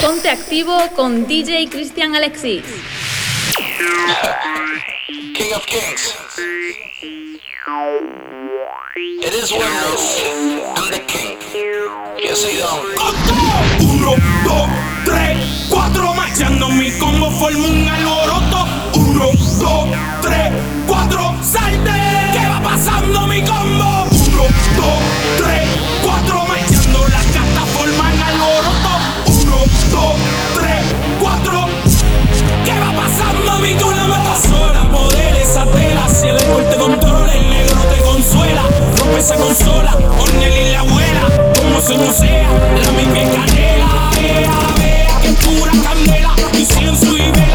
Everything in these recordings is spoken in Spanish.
Ponte activo con DJ Cristian Alexis. King of Kings. It is what it is. I'm the king. Yo soy Don. Uno, dos, tres, cuatro, marchando mi combo formo un alboroto. Uno, dos, tres, cuatro, salte. ¿Qué va pasando mi combo? Uno, dos, tres. las horas, modele esa tela. Si el alcohol te controla, el negro te consuela. Rompe esa consola, Ornel y la abuela. Como se no sea, la misma canela. Vea, vea, que pura candela, incienso y vela.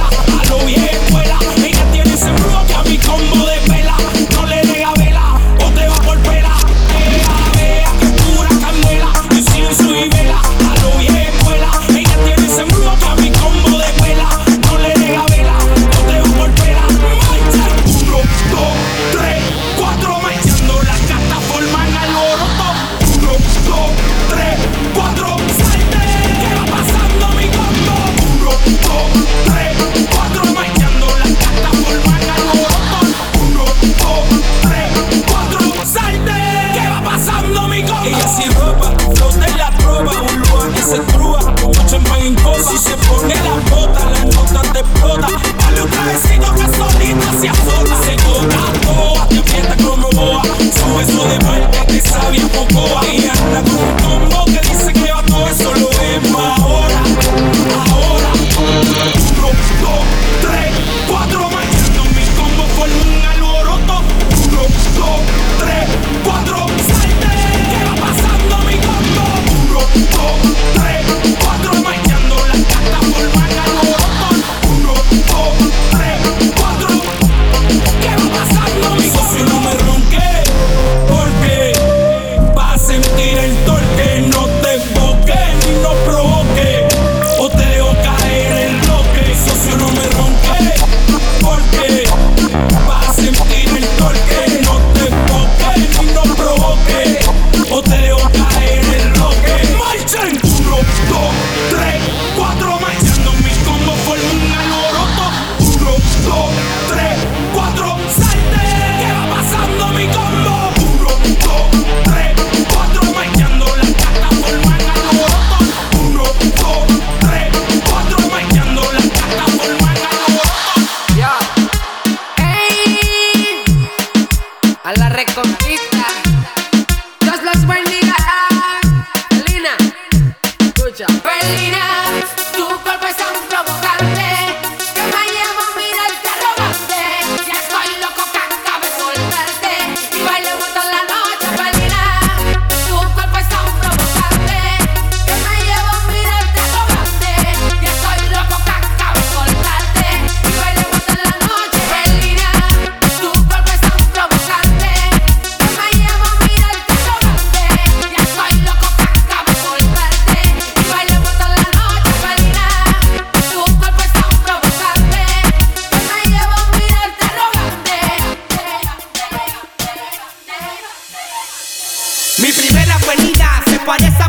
parece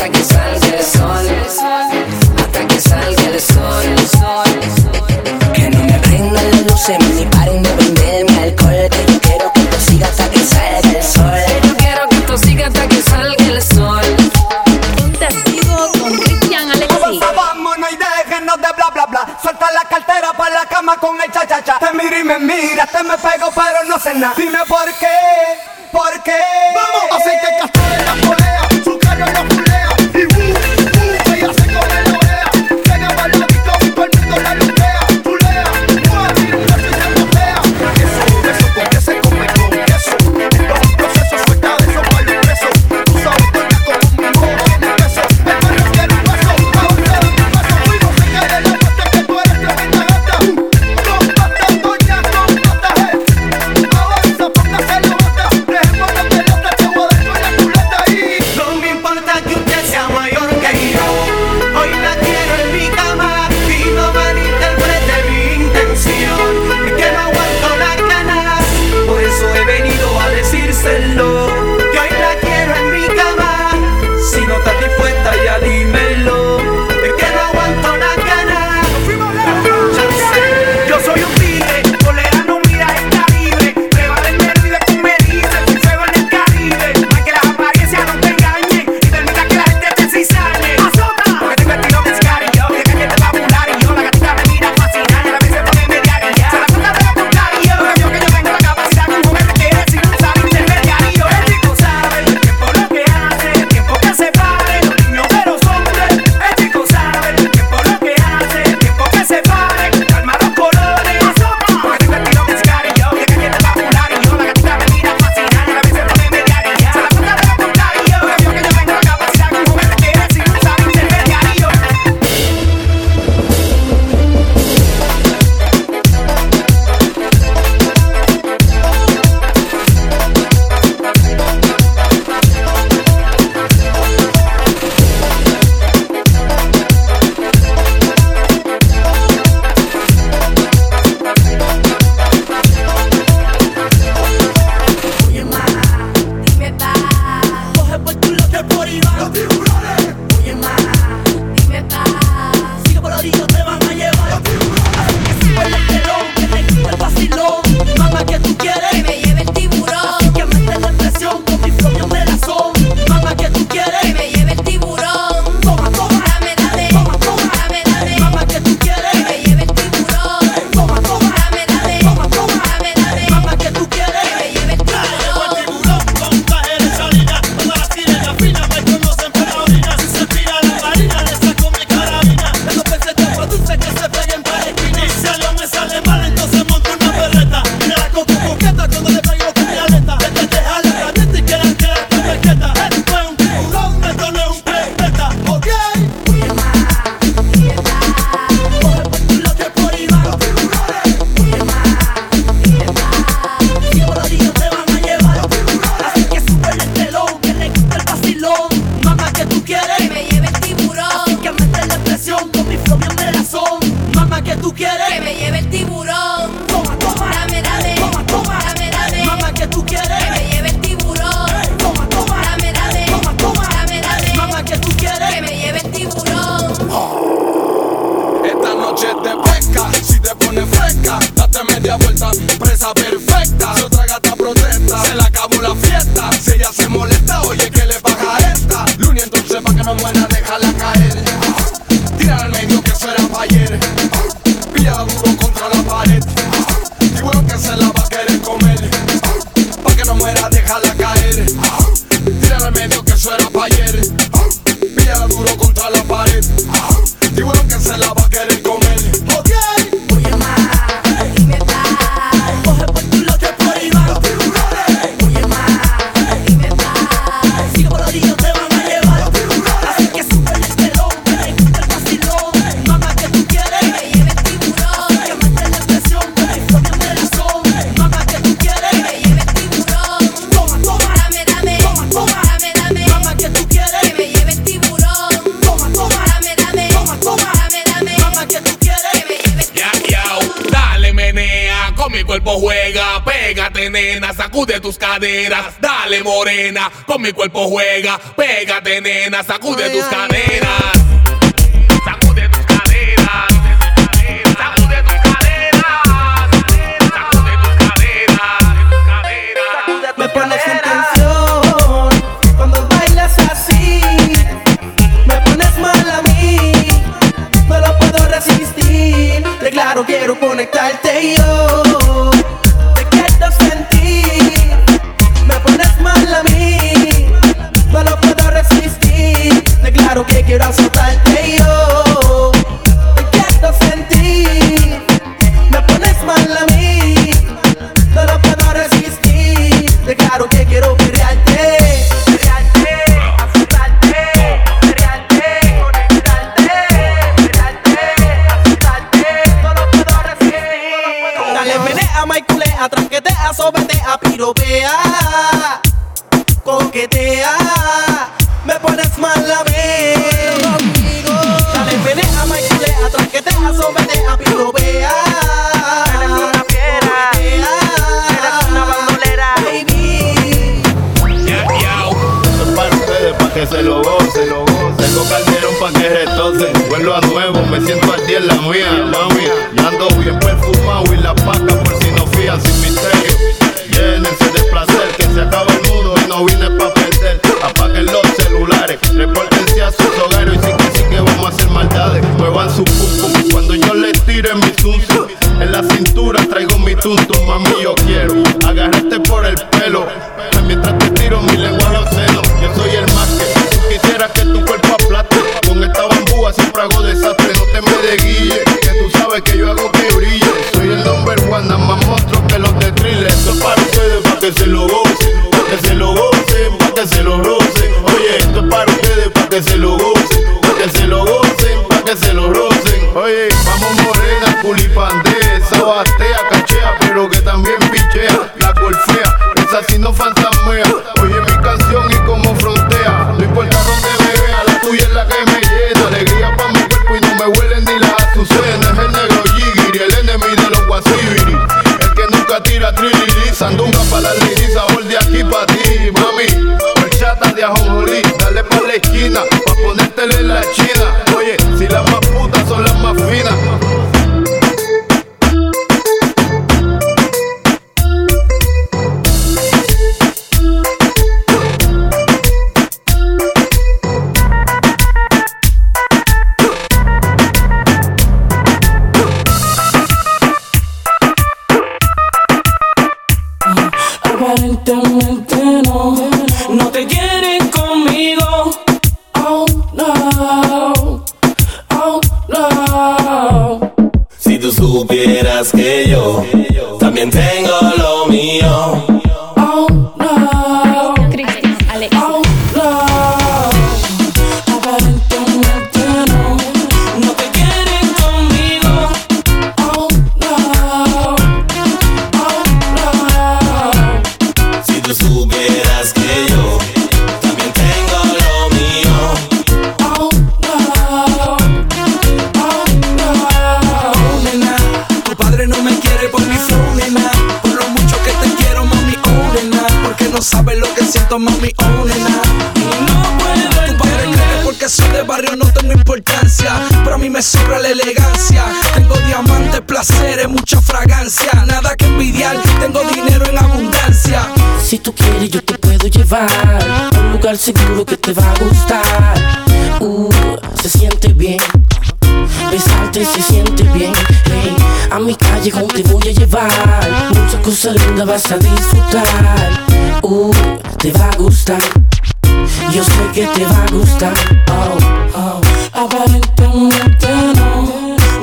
I guess sacude tus caderas, dale morena, con mi cuerpo juega, pégate nena, sacude tus caderas.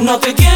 No, te quieren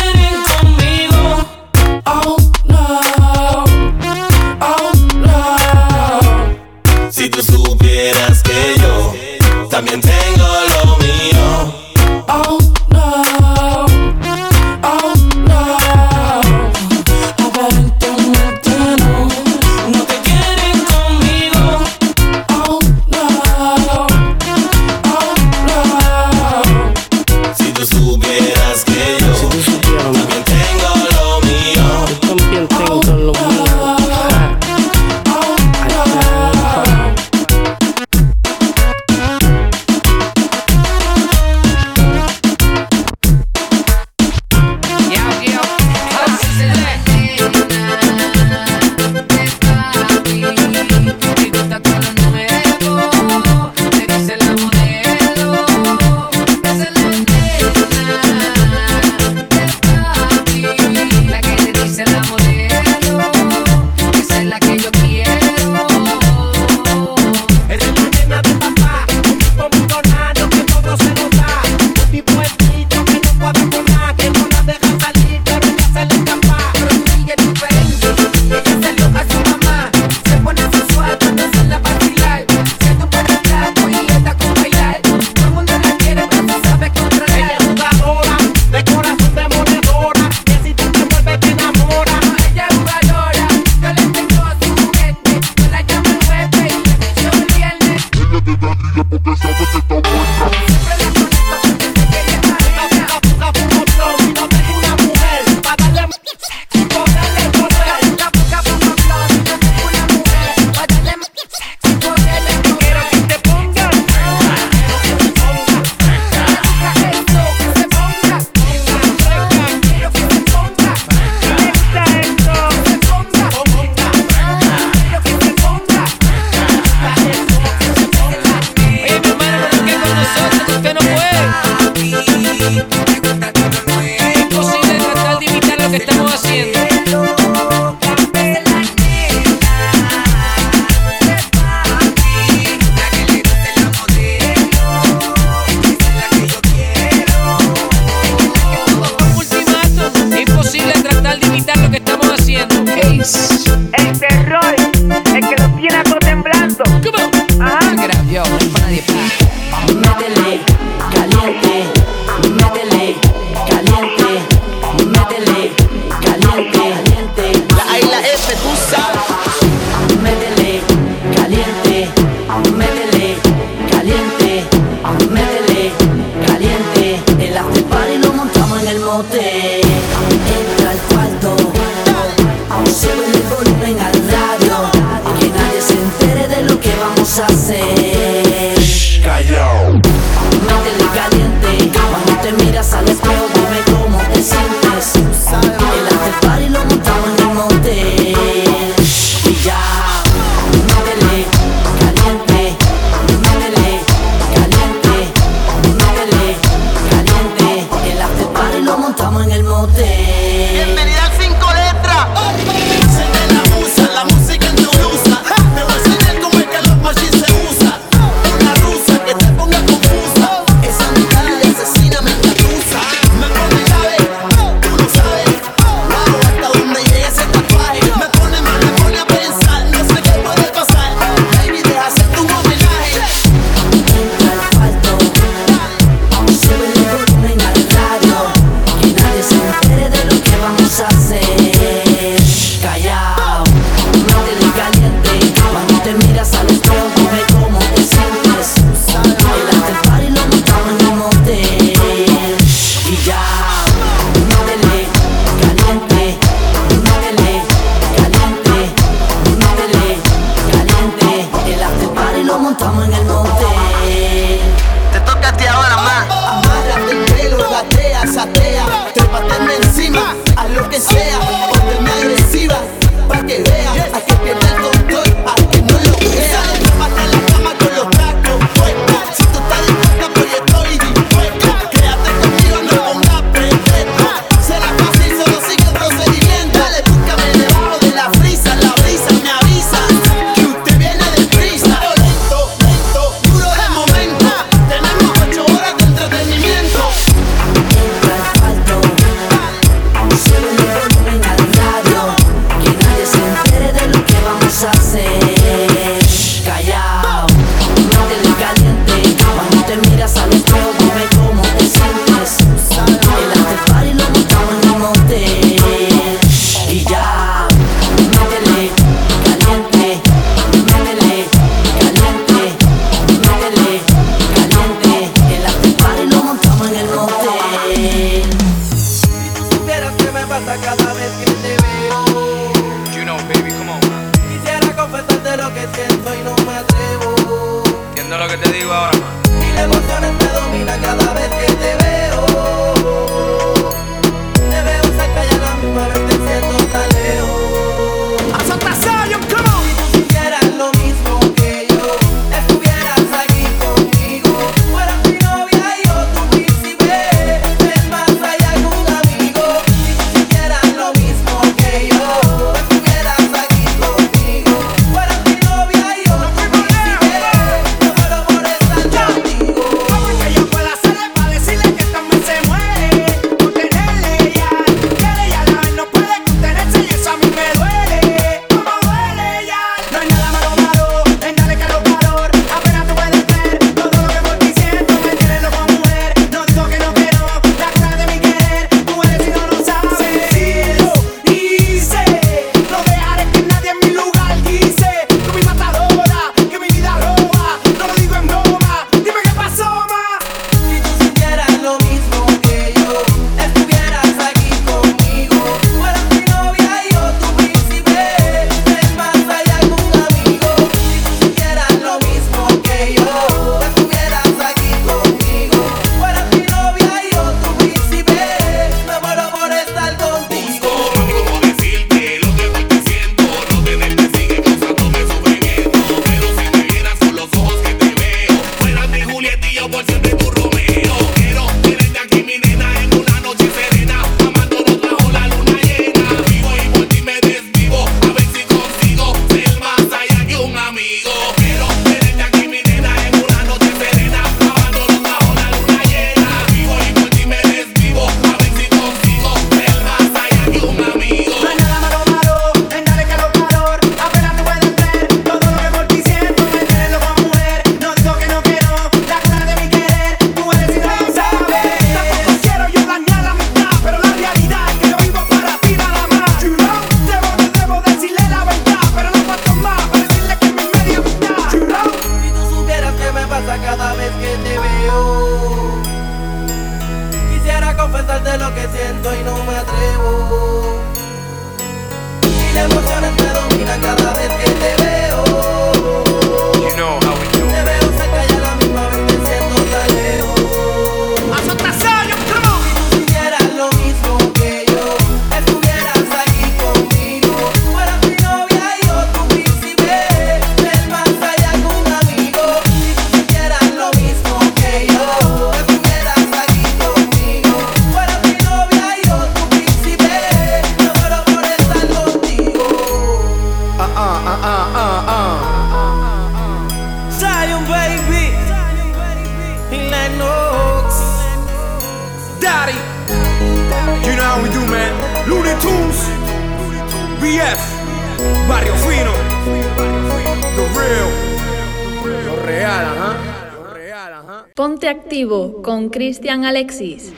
Cristian Alexis.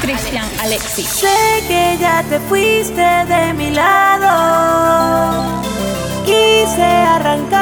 Cristian Alexis. Sé que ya te fuiste de mi lado. Quise arrancar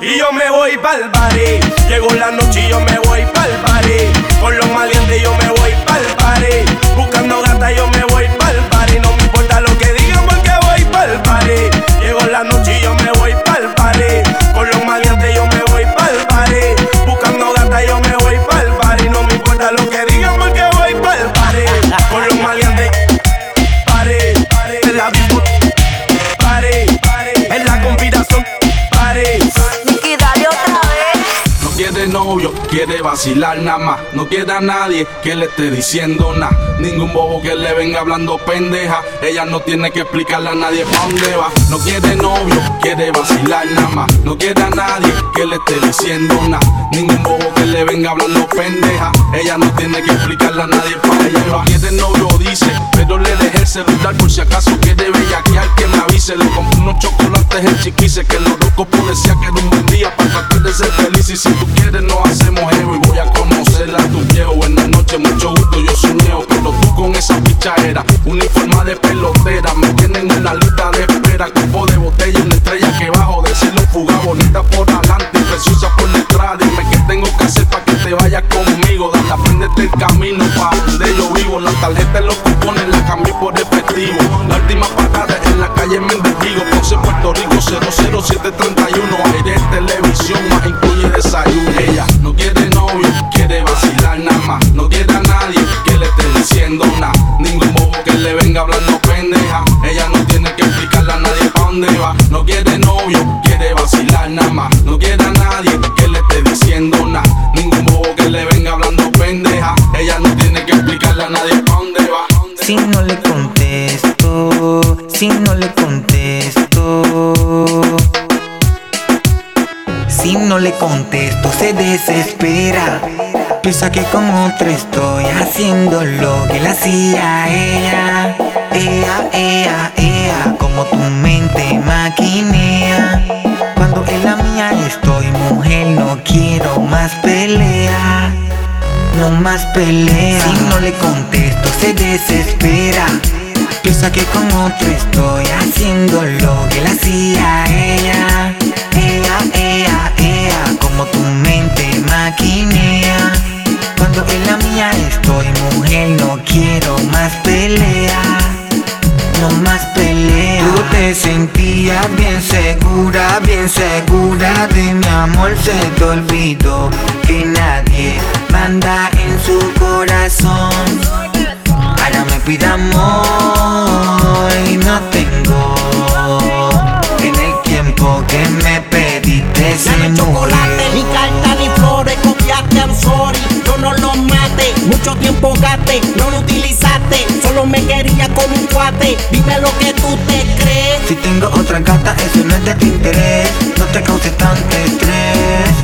Y yo me voy pa'l bar. Llegó la noche y yo me vacilar nada más. No quiere a nadie que le esté diciendo nada. Ningún bobo que le venga hablando pendeja. Ella no tiene que explicarle a nadie pa' dónde va. No quiere novio, quiere vacilar nada más. No quiere a nadie que le esté diciendo nada. Ningún bobo que le venga hablando pendeja. Ella no tiene que explicarle a nadie pa' dónde va. Quiere novio, dice, pero le dejé el celular por si acaso quiere bellaquear que me avise. Le compré unos chocolates en chiquise que los locos decía que era un buen día para tratar de ser feliz. Y si tú quieres, nos hacemos héroe voy a conocerla a tu viejo. Buenas noches, mucho gusto, yo soy Neo. Pero tú con esa pichadera, uniforma de pelotera, me tienen en la lista de espera. Cupo de botella, una estrella que bajo de cielo fuga, bonita por adelante preciosa por detrás. Dime qué tengo que hacer para que te vayas conmigo. Dale, aprendete el camino para donde Piensa que con otra estoy haciendo lo que le hacía ella. Ea, ea, ea, como tu mente maquinea. Cuando en la mía estoy, mujer, no quiero más pelea. No más pelea. Si no le contesto, se desespera. Piensa que con otro estoy haciendo lo que le hacía ella. Ea, ea, ea, como tu mente maquinea. Estoy, mujer, no quiero más pelea. No más pelea. Tú te sentías bien segura, bien segura de mi amor. Se te olvidó que nadie manda en su corazón. Ahora me pide amor y no tengo. En el tiempo que me pediste, se Dame chocolate, ni carta ni flores, copiaste, no lo utilizaste. Solo me quería con un cuate. Dime lo que tú te crees. Si tengo otra gata, eso no es de tu interés. No te causes tanto estrés.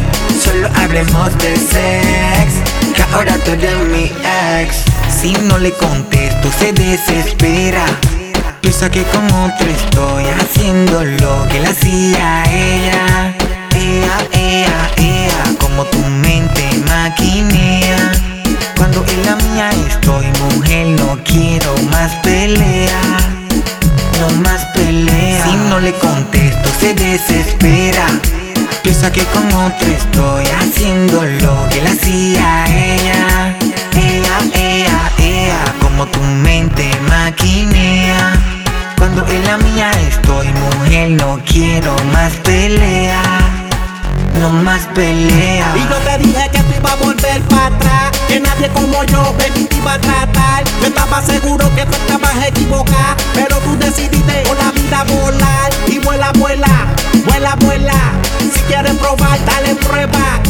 Solo hablemos de sex. Que ahora tú eres mi ex. Si no le contesto, se desespera. Piensa que con otro estoy haciendo lo que le hacía ella. Ea, ea, ea, como tu mente maquinea. Cuando en la mía estoy, mujer, no quiero más pelea. No más pelea. Si no le contesto, se desespera. Piensa que con otro estoy haciendo lo que le hacía ella. Ea, ea, ea, como tu mente maquinea. Cuando en la mía estoy, mujer, no quiero más pelea. No más pelea. Y yo te dije que tú ibas a volver para atrás. Que nadie como yo, iba a tratar. Yo estaba seguro que tú estabas equivocada. Pero tú decidiste por la vida volar. Y vuela, vuela, vuela, vuela. Si quieres probar, dale prueba.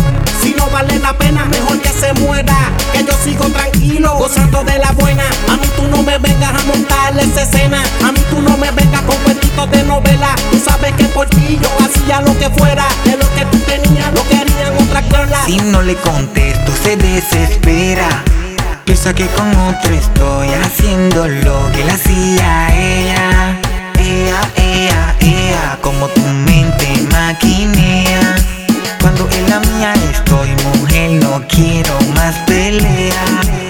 Si no vale la pena, mejor que se muera. Que yo sigo tranquilo, gozando de la buena. A mí tú no me vengas a montar esa escena. A mí tú no me vengas con cuentitos de novela. Tú sabes que por ti yo hacía lo que fuera. De lo que tú tenías, lo querían otra clola. Si no le contesto, se desespera. Piensa que con otro estoy haciendo lo que le hacía ella. Ea, ea, ea, como tu mente maquinea. Cuando en la mía estoy, mujer, no quiero más pelea.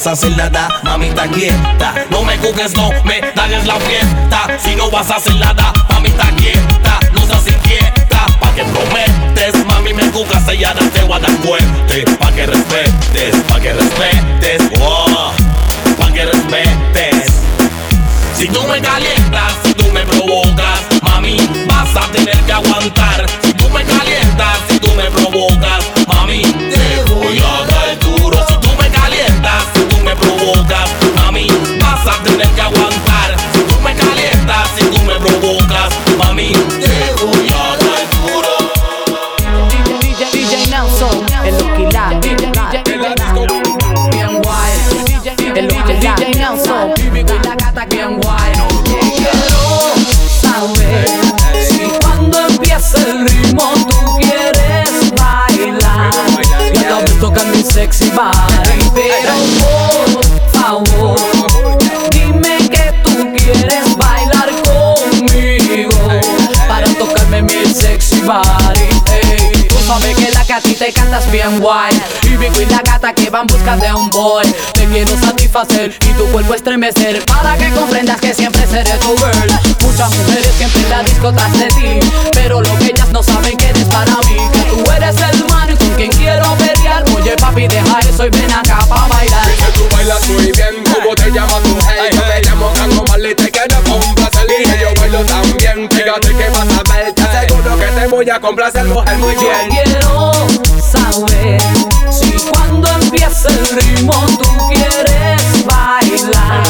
Vas a hacer nada, mamita quieta. No me cuques, no me dañes la fiesta. Si no vas a hacer nada, mamita quieta. No seas inquieta, pa' que prometes. Mami, me cucas sellada, te voy a dar fuerte. Pa' que respetes, pa' que respetes. Oh, pa' que respetes. Si tú me calientas, si tú me provocas, mami, vas a tener que aguantar. Si tú me calientas, si tú me provocas, pero por favor, dime que tú quieres bailar conmigo para tocarme mi sexy body. Tú sabes que la que a ti te cantas bien guay Y y la gata que van busca de un boy Te quiero satisfacer y tu cuerpo estremecer Para que comprendas que siempre que te voy a complacer, mujer, muy Yo bien. quiero saber si cuando empieza el ritmo tú quieres bailar.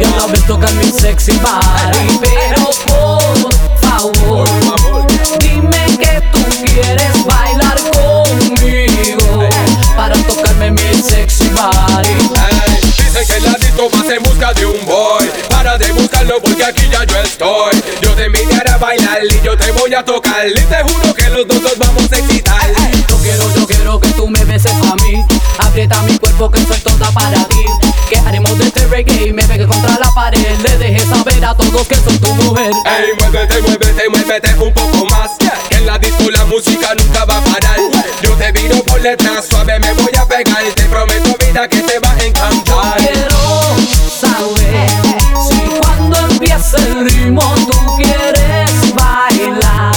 Y a la vez tocar mi sexy body. Pero por favor, dime que tú quieres bailar conmigo para tocarme mi sexy body. Ey, Dicen que en la disco vas en busca de un boy. Para de buscarlo porque aquí ya yo estoy. Yo te invitaré a bailar y yo te voy a tocar. Y te juro Ey, muévete, muévete, muévete un poco más. En la disco la música nunca va a parar. Yo te viro por detrás, suave me voy a pegar. Te prometo vida que te va a encantar. Quiero saber si cuando empieza el ritmo tú quieres bailar.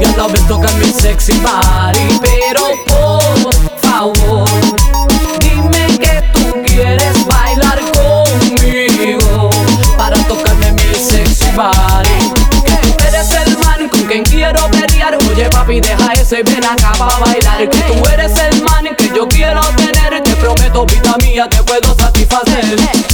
Y a la vez tocar mi sexy body Papi deja eso y ven acá para bailar. Que tú eres el man que yo quiero tener Te prometo vida mía te puedo satisfacer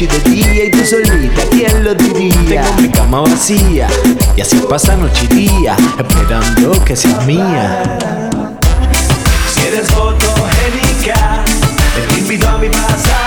noche y de día y tú solita, ¿quién lo diría? Tengo mi cama vacía y así pasa noche y día, esperando que seas mía. Si eres fotogénica, te invito a mi pasar